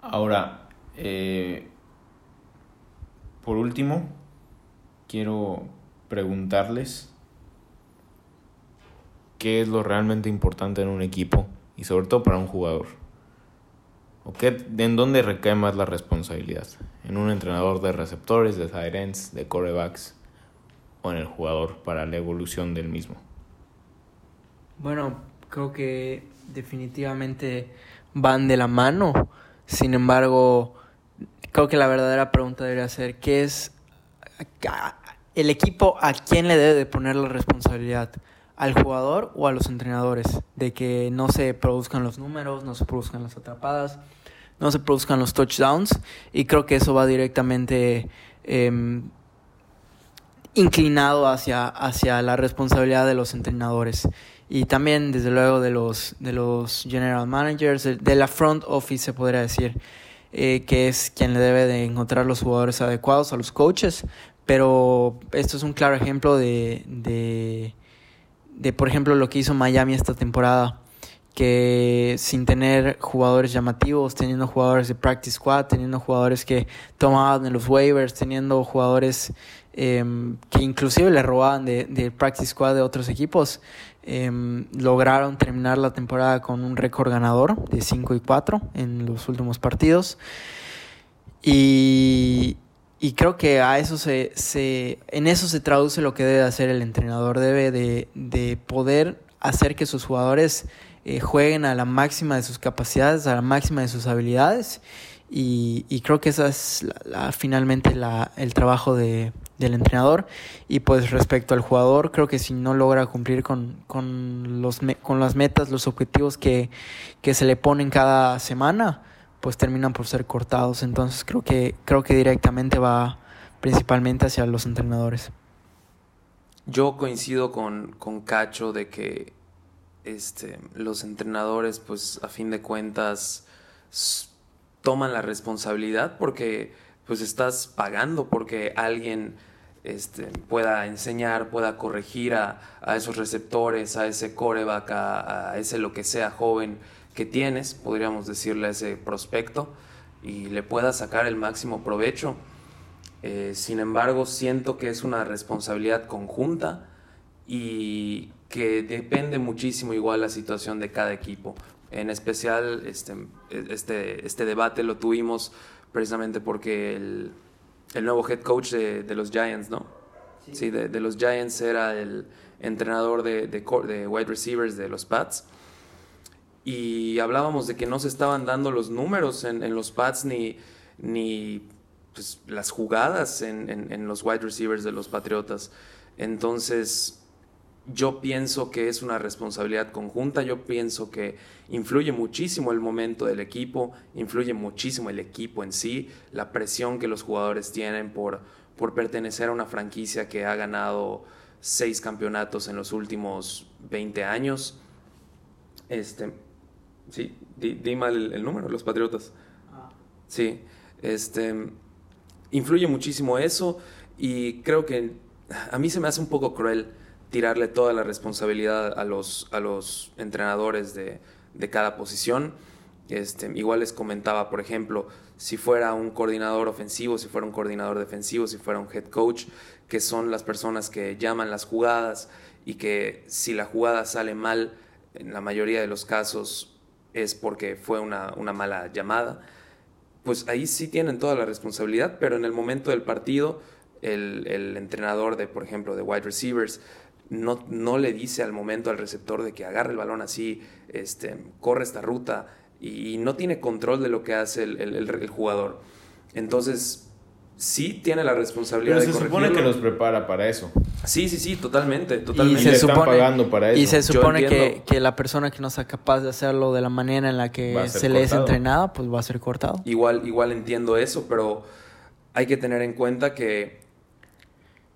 Ahora, eh, por último, quiero preguntarles qué es lo realmente importante en un equipo y sobre todo para un jugador. ¿O qué, ¿En dónde recae más la responsabilidad? ¿En un entrenador de receptores, de tight ends, de corebacks o en el jugador para la evolución del mismo? Bueno, creo que definitivamente van de la mano. Sin embargo, creo que la verdadera pregunta debería ser, ¿qué es el equipo a quién le debe de poner la responsabilidad? ¿Al jugador o a los entrenadores? De que no se produzcan los números, no se produzcan las atrapadas, no se produzcan los touchdowns. Y creo que eso va directamente eh, inclinado hacia, hacia la responsabilidad de los entrenadores y también desde luego de los de los general managers de la front office se podría decir eh, que es quien le debe de encontrar los jugadores adecuados a los coaches pero esto es un claro ejemplo de, de por ejemplo lo que hizo Miami esta temporada que sin tener jugadores llamativos, teniendo jugadores de practice squad, teniendo jugadores que tomaban de los waivers, teniendo jugadores eh, que inclusive le robaban de, de practice squad de otros equipos, eh, lograron terminar la temporada con un récord ganador de 5 y 4 en los últimos partidos. Y, y creo que a eso se, se, en eso se traduce lo que debe hacer el entrenador. Debe de, de poder hacer que sus jugadores eh, jueguen a la máxima de sus capacidades, a la máxima de sus habilidades. Y, y creo que esa es la, la, finalmente la, el trabajo de, del entrenador. Y pues respecto al jugador, creo que si no logra cumplir con, con, los, con las metas, los objetivos que, que se le ponen cada semana, pues terminan por ser cortados. Entonces creo que, creo que directamente va principalmente hacia los entrenadores. Yo coincido con, con Cacho de que este, los entrenadores, pues a fin de cuentas, toman la responsabilidad porque pues estás pagando porque alguien este, pueda enseñar, pueda corregir a, a, esos receptores, a ese coreback, a, a, ese lo que sea joven que tienes, podríamos decirle a ese prospecto, y le pueda sacar el máximo provecho. Eh, sin embargo, siento que es una responsabilidad conjunta y que depende muchísimo igual la situación de cada equipo. En especial, este, este, este debate lo tuvimos precisamente porque el, el nuevo head coach de, de los Giants, ¿no? Sí, sí de, de, los Giants era el entrenador de, de, de wide receivers de los Pats. Y hablábamos de que no se estaban dando los números en, los Pats ni, ni pues, las jugadas en, en, en los wide receivers de los Patriotas. Entonces, yo pienso que es una responsabilidad conjunta, yo pienso que influye muchísimo el momento del equipo, influye muchísimo el equipo en sí, la presión que los jugadores tienen por, por pertenecer a una franquicia que ha ganado seis campeonatos en los últimos 20 años. Este, sí, di, di mal el, el, número, los Patriotas. Ah. Sí, este, influye muchísimo eso y creo que a mí se me hace un poco cruel tirarle toda la responsabilidad a los, a los entrenadores de, de cada posición. Este, igual les comentaba, por ejemplo, si fuera un coordinador ofensivo, si fuera un coordinador defensivo, si fuera un head coach, que son las personas que llaman las jugadas y que si la jugada sale mal, en la mayoría de los casos es porque fue una, una mala llamada, pues ahí sí tienen toda la responsabilidad, pero en el momento del partido, el, el entrenador de, por ejemplo, de wide receivers, no, no, le dice al momento al receptor de que agarre el balón así, este, corre esta ruta, y no tiene control de lo que hace el, el, el jugador. Entonces, sí tiene la responsabilidad Pero se supone que los prepara para eso. Sí, sí, sí, totalmente, totalmente. Y se le supone, están pagando para eso. Y se supone que, que la persona que no sea capaz de hacerlo de la manera en la que se le es entrenada, pues va a ser cortado. Igual, igual entiendo eso, pero hay que tener en cuenta que,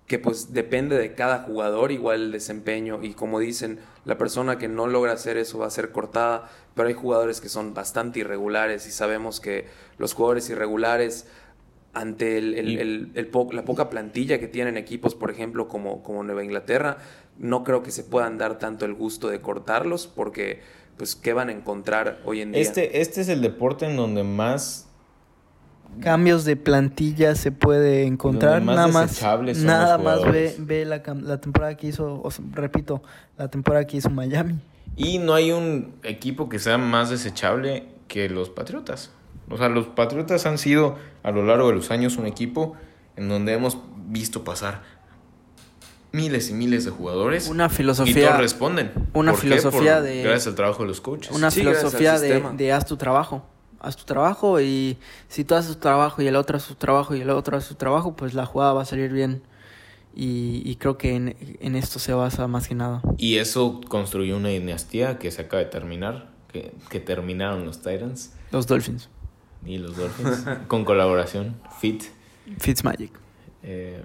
que pues depende de cada jugador, igual el desempeño. Y como dicen, la persona que no logra hacer eso va a ser cortada, pero hay jugadores que son bastante irregulares y sabemos que los jugadores irregulares ante el- el- Y- el- el po- la poca plantilla que tienen equipos, por ejemplo, como, como Nueva Inglaterra, no creo que se puedan dar tanto el gusto de cortarlos porque, pues, ¿qué van a encontrar hoy en día? Este, este es el deporte en donde más Cambios de plantilla se puede encontrar, más nada más, nada más ve, ve la, la temporada que hizo, o sea, repito, la temporada que hizo Miami. Y no hay un equipo que sea más desechable que los Patriotas. O sea, los Patriotas han sido a lo largo de los años un equipo en donde hemos visto pasar miles y miles de jugadores Una y filosofía, todos responden. una ¿Por qué? filosofía Por- de- Gracias al trabajo de los coaches. una Sí, filosofía de, de haz tu trabajo. Haz tu trabajo y si tú haces tu trabajo y el otro hace su trabajo y el otro hace su trabajo, pues la jugada va a salir bien. Y, y creo que en, en esto se basa más que nada. Y eso construyó una dinastía que se acaba de terminar, que, que terminaron los Titans Los Dolphins. Y los Dolphins con colaboración, Fit. Fitzmagic. Eh,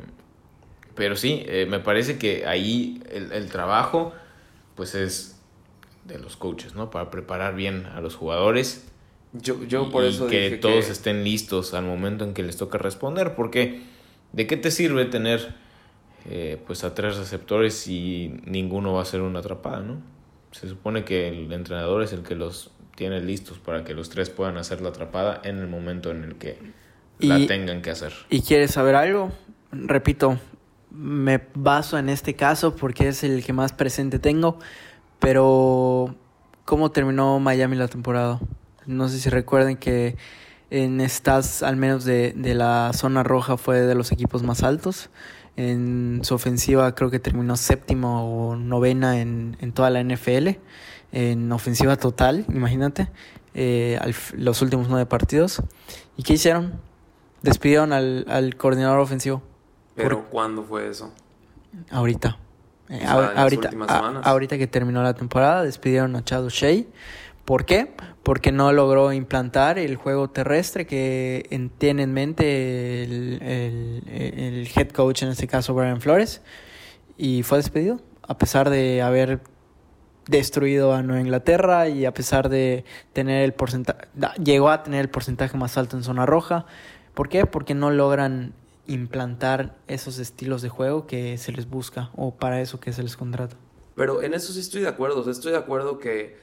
pero sí, eh, me parece que ahí el, el trabajo pues es de los coaches, ¿no? Para preparar bien a los jugadores. Yo, yo por y eso que dije todos que- estén listos al momento en que les toca responder, porque ¿de qué te sirve tener eh, pues a tres receptores si ninguno va a ser una atrapada, ¿no? Se supone que el entrenador es el que los tiene listos para que los tres puedan hacer la atrapada en el momento en el que la tengan que hacer. ¿Y quieres saber algo? Repito, me baso en este caso porque es el que más presente tengo, pero ¿cómo terminó Miami la temporada? No sé si recuerden que en estas, al menos de, de la zona roja, fue de los equipos más altos. En su ofensiva creo que terminó séptima o novena en, en toda la NFL. En ofensiva total, imagínate, eh, al los últimos nueve partidos. ¿Y qué hicieron? Despidieron al, al coordinador ofensivo. Pero ¿cuándo fue eso? Ahorita. Eh, O sea, ahorita, a- ahorita que terminó la temporada, despidieron a Chad O'Shea. ¿Por qué? Porque no logró implantar el juego terrestre que en- tiene en mente el, el- el head coach, en este caso Brian Flores, y fue despedido, a pesar de haber destruido a Nueva Inglaterra y a pesar de tener el porcentaje, llegó a tener el porcentaje más alto en zona roja. ¿Por qué? Porque no logran implantar esos estilos de juego que se les busca o para eso que se les contrata. Pero en eso sí estoy de acuerdo. Estoy de acuerdo que,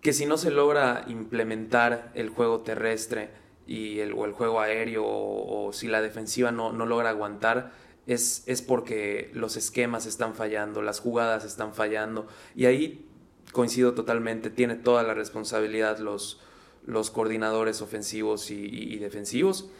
que si no se logra implementar el juego terrestre y el, o el juego aéreo o, o si la defensiva no, no logra aguantar, es, es porque los esquemas están fallando, las jugadas están fallando. Y ahí coincido totalmente, tiene toda la responsabilidad los, los coordinadores ofensivos y, defensivos.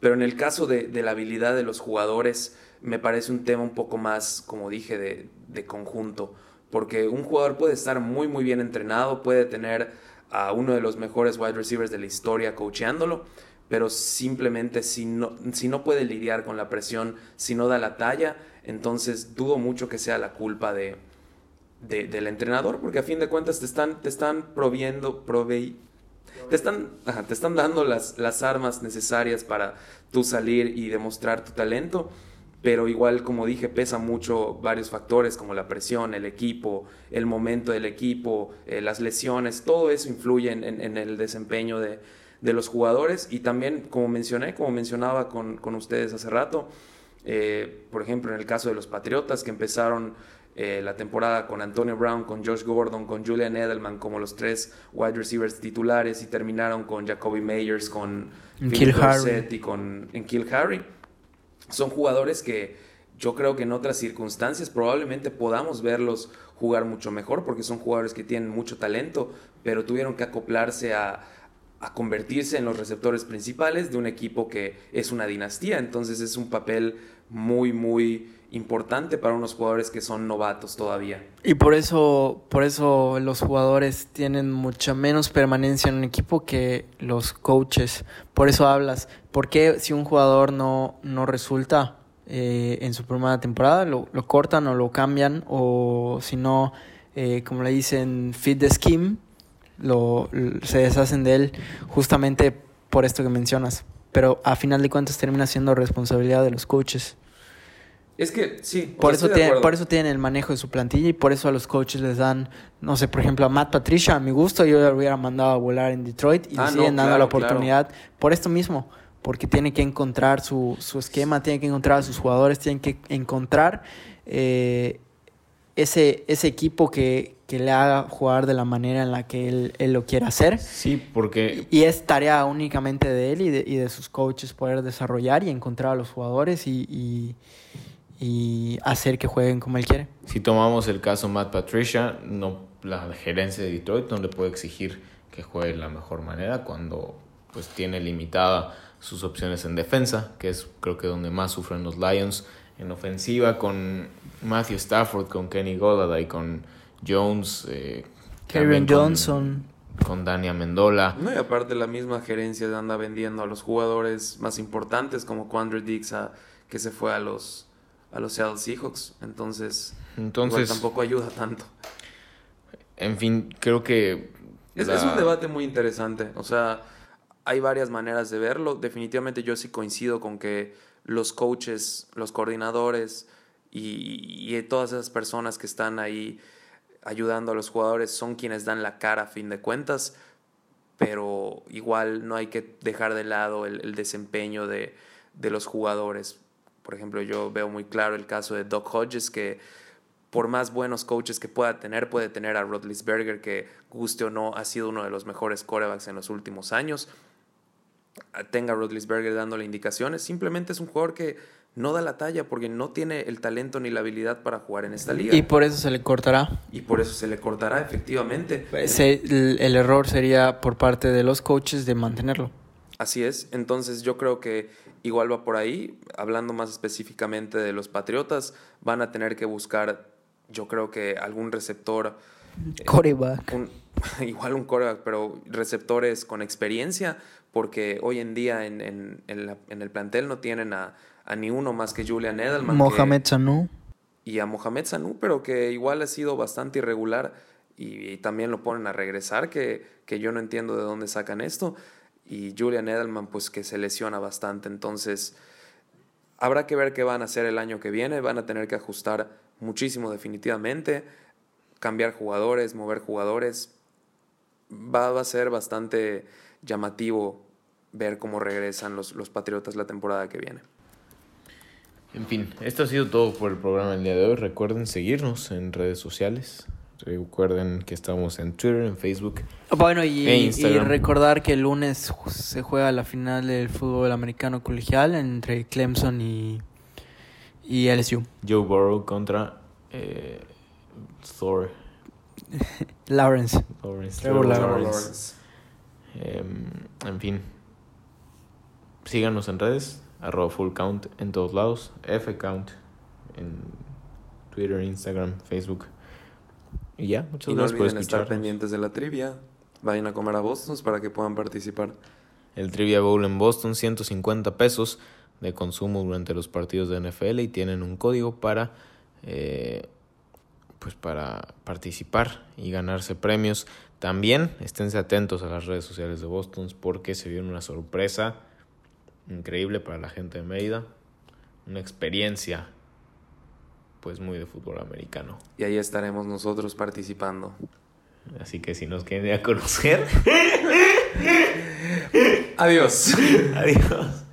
Pero en el caso de, de la habilidad de los jugadores, me parece un tema un poco más, como dije, de, de conjunto. Porque un jugador puede estar muy, muy bien entrenado, puede tener a uno de los mejores wide receivers de la historia coacheándolo, pero simplemente si no, si no puede lidiar con la presión, si no da la talla, entonces dudo mucho que sea la culpa de, de- del entrenador, porque a fin de cuentas te están, te están proviendo, provei- te están, te están dando las, las armas necesarias para tú salir y demostrar tu talento, pero igual, como dije, pesa mucho varios factores como la presión, el equipo, el momento del equipo, eh, las lesiones, todo eso influye en el desempeño de, de los jugadores y también, como mencioné, como mencionaba con, con ustedes hace rato, eh, por ejemplo, en el caso de los Patriotas que empezaron eh, la temporada con Antonio Brown, con Josh Gordon, con Julian Edelman como los tres wide receivers titulares y terminaron con Jacoby Meyers, con Harry. y con en Kill Harry. Son jugadores que yo creo que en otras circunstancias probablemente podamos verlos jugar mucho mejor porque son jugadores que tienen mucho talento, pero tuvieron que acoplarse a, a convertirse en los receptores principales de un equipo que es una dinastía. Entonces es un papel muy, muy importante para unos jugadores que son novatos todavía. Y por eso, por eso los jugadores tienen mucha menos permanencia en un equipo que los coaches. Por eso hablas. porque si un jugador no, no resulta eh, en su primera temporada, lo, lo, cortan o lo cambian? O si no, eh, como le dicen, fit the scheme, lo, se deshacen de él justamente por esto que mencionas. Pero a final de cuentas termina siendo responsabilidad de los coaches. Es que sí. Por, eso tiene, por eso tienen el manejo de su plantilla y por eso a los coaches les dan, no sé, por ejemplo, a Matt Patricia, a mi gusto, yo lo hubiera mandado a volar en Detroit y le ah, siguen dando la oportunidad por esto mismo, porque tiene que encontrar su, su, esquema, tiene que encontrar a sus jugadores, tiene que encontrar eh, ese, ese equipo que, que, le haga jugar de la manera en la que él, él, lo quiere hacer. Sí, porque... Y es tarea únicamente de él y de, y de sus coaches poder desarrollar y encontrar a los jugadores y, y y hacer que jueguen como él quiere. Si tomamos el caso Matt Patricia, no, la gerencia de Detroit no le puede exigir que juegue de la mejor manera cuando pues tiene limitada sus opciones en defensa, que es creo que donde más sufren los Lions. En ofensiva con Matthew Stafford, con Kenny Golladay, con Jones, eh, Kevin Johnson, con Dania Mendola. No, y aparte la misma gerencia anda vendiendo a los jugadores más importantes como Quandre Dix, que se fue a los a los Seattle Seahawks. Entonces, Entonces tampoco ayuda tanto. En fin, creo que... Es, es un debate muy interesante. O sea, hay varias maneras de verlo. Definitivamente yo sí coincido con que los coaches, los coordinadores y, todas esas personas que están ahí ayudando a los jugadores son quienes dan la cara a fin de cuentas, pero igual no hay que dejar de lado el, desempeño de, de, los jugadores. Por ejemplo, yo veo muy claro el caso de Doc Hodges, que por más buenos coaches que pueda tener, puede tener a Rodlisberger, que guste o no, ha sido uno de los mejores corebacks en los últimos años. Tenga a Rodlisberger dándole indicaciones. Simplemente es un jugador que no da la talla porque no tiene el talento ni la habilidad para jugar en esta liga. Y por eso se le cortará. Y por eso se le cortará, efectivamente. el, el error sería por parte de los coaches de mantenerlo. Así es, entonces yo creo que igual va por ahí, hablando más específicamente de los Patriotas, van a tener que buscar, yo creo que algún receptor. Eh, coreback. igual un coreback, pero receptores con experiencia, porque hoy en día en, en, en, el plantel no tienen a, a, ni uno más que Julian Edelman. Mohamed Sanu. Y a Mohamed Sanu, pero que igual ha sido bastante irregular y, y también lo ponen a regresar, que, que yo no entiendo de dónde sacan esto y Julian Edelman pues que se lesiona bastante. Entonces habrá que ver qué van a hacer el año que viene. Van a tener que ajustar muchísimo definitivamente, cambiar jugadores, mover jugadores. Va, va a ser bastante llamativo ver cómo regresan los, los Patriotas la temporada que viene. En fin, esto ha sido todo por el programa del día de hoy. Recuerden seguirnos en redes sociales. Recuerden que estamos en Twitter, en Facebook. Bueno, y, e y, recordar que el lunes se juega la final del fútbol americano colegial entre Clemson y, y LSU. Joe Burrow contra eh, Thor. Lawrence. Lawrence. Lawrence. Em, en fin. Síganos en redes. Arroba full count en todos lados. F count en Twitter, Instagram, Facebook. Y ya, muchas y no gracias olviden estar pendientes de la trivia. Vayan a comer a Boston para que puedan participar. El Trivia Bowl en Boston, 150 pesos de consumo durante los partidos de NFL y tienen un código para, eh, pues para participar y ganarse premios. También esténse atentos a las redes sociales de Boston porque se viene una sorpresa increíble para la gente de Mérida. Una experiencia pues muy de fútbol americano. Y ahí estaremos nosotros participando. Así que si nos quieren ir a conocer. Adiós. Adiós.